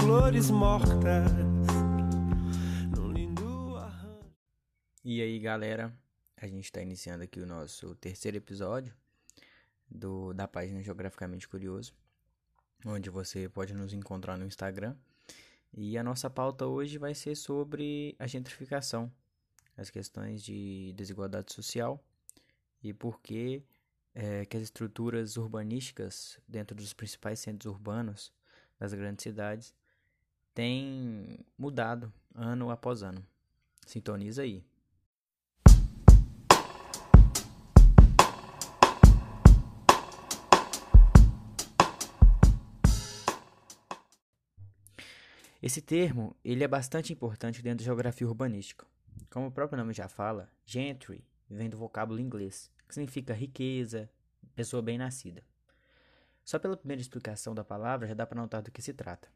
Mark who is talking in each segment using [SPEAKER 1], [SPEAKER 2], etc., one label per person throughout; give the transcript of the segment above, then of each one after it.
[SPEAKER 1] Flores mortas.
[SPEAKER 2] E aí, galera, a gente está iniciando aqui o nosso terceiro episódio do, da página Geograficamente Curioso, onde você pode nos encontrar no Instagram. E a nossa pauta hoje vai ser sobre a gentrificação, as questões de desigualdade social e por que, é, que as estruturas urbanísticas dentro dos principais centros urbanos das grandes cidades têm mudado ano após ano. Sintoniza aí. Esse termo ele é bastante importante dentro da geografia urbanística. Como o próprio nome já fala, gentry vem do vocábulo inglês, que significa riqueza, pessoa bem-nascida. Só pela primeira explicação da palavra já dá para notar do que se trata.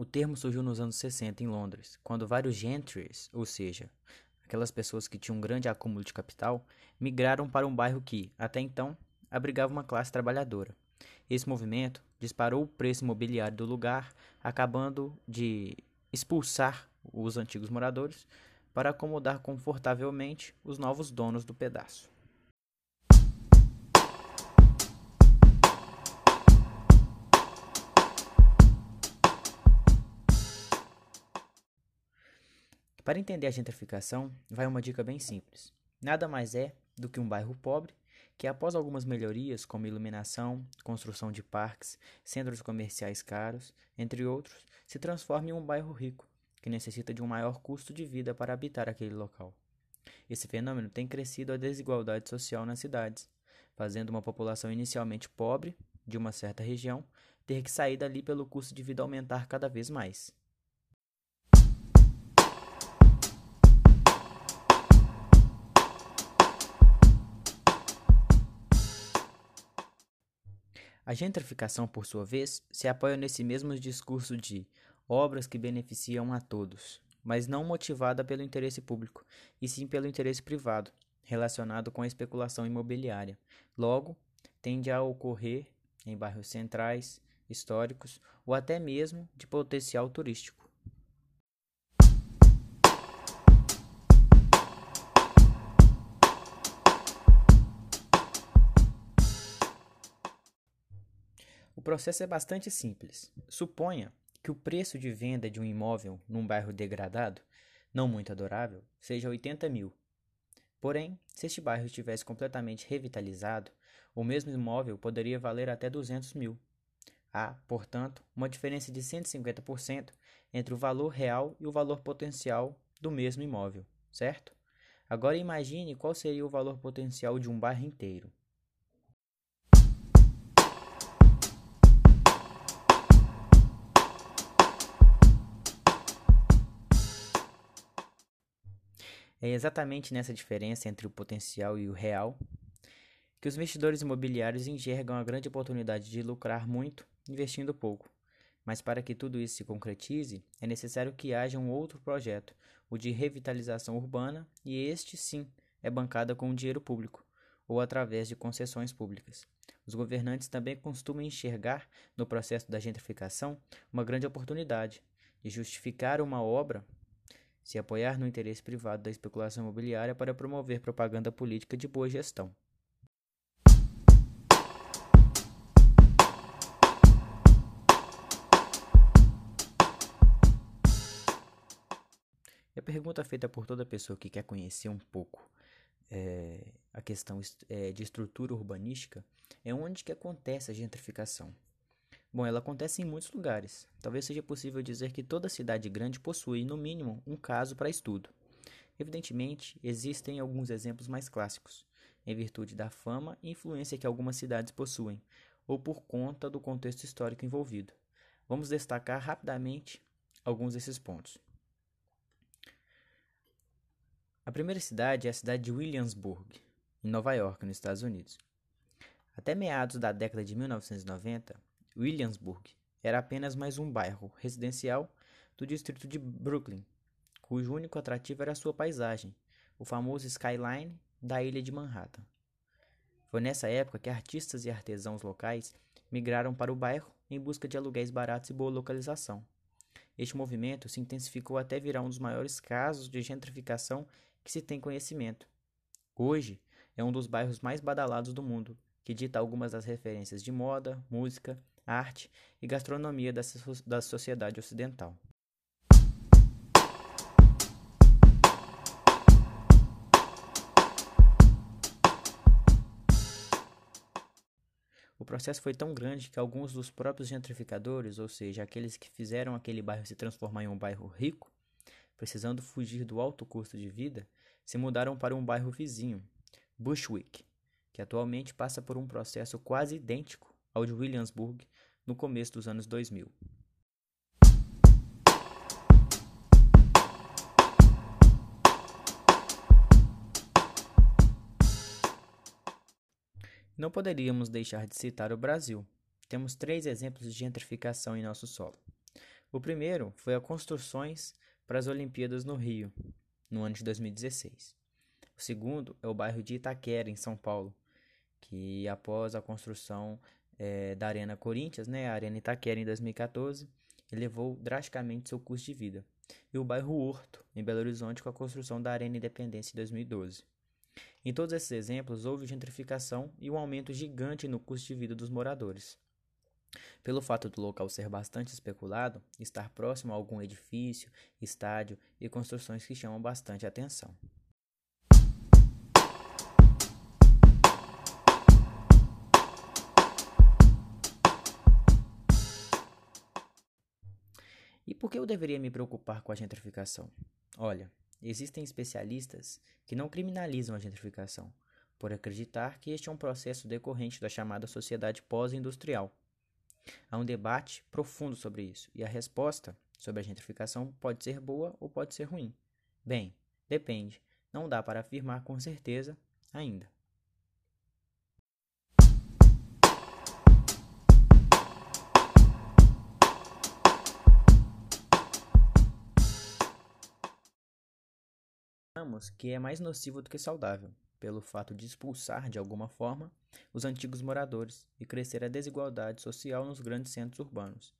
[SPEAKER 2] O termo surgiu nos anos 60 em Londres, quando vários gentries, ou seja, aquelas pessoas que tinham um grande acúmulo de capital, migraram para um bairro que, até então, abrigava uma classe trabalhadora. Esse movimento disparou o preço imobiliário do lugar, acabando de expulsar os antigos moradores para acomodar confortavelmente os novos donos do pedaço. Para entender a gentrificação, vai uma dica bem simples. Nada mais é do que um bairro pobre que, após algumas melhorias, como iluminação, construção de parques, centros comerciais caros, entre outros, se transforma em um bairro rico, que necessita de um maior custo de vida para habitar aquele local. Esse fenômeno tem crescido a desigualdade social nas cidades, fazendo uma população inicialmente pobre de uma certa região ter que sair dali pelo custo de vida aumentar cada vez mais. A gentrificação, por sua vez, se apoia nesse mesmo discurso de obras que beneficiam a todos, mas não motivada pelo interesse público, e sim pelo interesse privado, relacionado com a especulação imobiliária. Logo, tende a ocorrer em bairros centrais, históricos ou até mesmo de potencial turístico. O processo é bastante simples. Suponha que o preço de venda de um imóvel num bairro degradado, não muito adorável, seja 80 mil. Porém, se este bairro estivesse completamente revitalizado, o mesmo imóvel poderia valer até 200 mil. Há, portanto, uma diferença de 150% entre o valor real e o valor potencial do mesmo imóvel, certo? Agora imagine qual seria o valor potencial de um bairro inteiro. É exatamente nessa diferença entre o potencial e o real que os investidores imobiliários enxergam a grande oportunidade de lucrar muito investindo pouco. Mas para que tudo isso se concretize, é necessário que haja um outro projeto, o de revitalização urbana, e este sim é bancado com dinheiro público ou através de concessões públicas. Os governantes também costumam enxergar no processo da gentrificação uma grande oportunidade de justificar uma obra se apoiar no interesse privado da especulação imobiliária para promover propaganda política de boa gestão. E a pergunta feita por toda pessoa que quer conhecer um pouco é, a questão é, de estrutura urbanística é onde que acontece a gentrificação. Bom, ela acontece em muitos lugares. Talvez seja possível dizer que toda cidade grande possui, no mínimo, um caso para estudo. Evidentemente, existem alguns exemplos mais clássicos, em virtude da fama e influência que algumas cidades possuem, ou por conta do contexto histórico envolvido. Vamos destacar rapidamente alguns desses pontos. A primeira cidade é a cidade de Williamsburg, em Nova York, nos Estados Unidos. Até meados da década de 1990, Williamsburg era apenas mais um bairro residencial do distrito de Brooklyn, cujo único atrativo era sua paisagem, o famoso skyline da ilha de Manhattan. Foi nessa época que artistas e artesãos locais migraram para o bairro em busca de aluguéis baratos e boa localização. Este movimento se intensificou até virar um dos maiores casos de gentrificação que se tem conhecimento. Hoje, é um dos bairros mais badalados do mundo, que dita algumas das referências de moda, música, arte e gastronomia da sociedade ocidental. O processo foi tão grande que alguns dos próprios gentrificadores, ou seja, aqueles que fizeram aquele bairro se transformar em um bairro rico, precisando fugir do alto custo de vida, se mudaram para um bairro vizinho, Bushwick, que atualmente passa por um processo quase idêntico ao de Williamsburg no começo dos anos 2000. Não poderíamos deixar de citar o Brasil. Temos três exemplos de gentrificação em nosso solo. O primeiro foi as construções para as Olimpíadas no Rio, no ano de 2016. O segundo é o bairro de Itaquera, em São Paulo, que após a construção é, da Arena Corinthians, né, a Arena Itaquera em 2014, elevou drasticamente seu custo de vida. E o bairro Horto, em Belo Horizonte, com a construção da Arena Independência em 2012. Em todos esses exemplos, houve gentrificação e um aumento gigante no custo de vida dos moradores. Pelo fato do local ser bastante especulado, estar próximo a algum edifício, estádio e construções que chamam bastante atenção. E por que eu deveria me preocupar com a gentrificação? Olha, Existem especialistas que não criminalizam a gentrificação, por acreditar que este é um processo decorrente da chamada sociedade pós-industrial. Há um debate profundo sobre isso, e a resposta sobre a gentrificação pode ser boa ou pode ser ruim. Bem, depende, não dá para afirmar com certeza ainda. Que é mais nocivo do que saudável, pelo fato de expulsar, de alguma forma, os antigos moradores e crescer a desigualdade social nos grandes centros urbanos.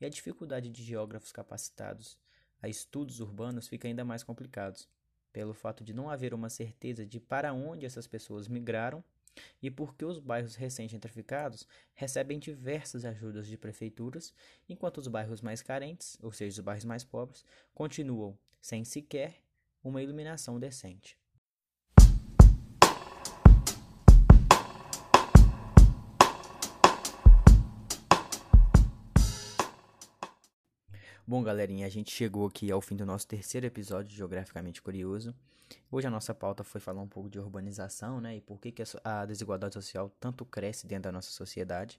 [SPEAKER 2] E a dificuldade de geógrafos capacitados a estudos urbanos fica ainda mais complicados, pelo fato de não haver uma certeza de para onde essas pessoas migraram e porque os bairros recém-gentrificados recebem diversas ajudas de prefeituras, enquanto os bairros mais carentes, ou seja, os bairros mais pobres, continuam sem sequer uma iluminação decente. Bom, galerinha, a gente chegou aqui ao fim do nosso terceiro episódio de Geograficamente Curioso. Hoje a nossa pauta foi falar um pouco de urbanização, né, e por que, que a desigualdade social tanto cresce dentro da nossa sociedade.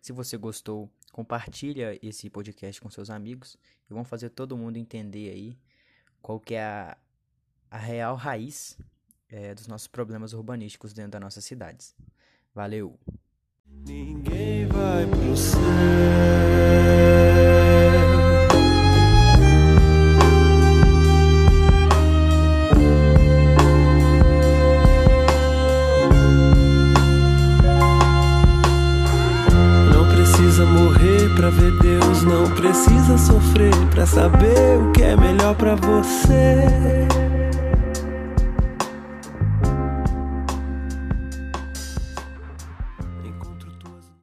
[SPEAKER 2] Se você gostou, compartilha esse podcast com seus amigos e vamos fazer todo mundo entender aí qual que é a, a real raiz é, dos nossos problemas urbanísticos dentro das nossas cidades. Valeu! Ninguém vai pro céu.
[SPEAKER 1] pra ver Deus, não precisa sofrer pra saber o que é melhor pra você.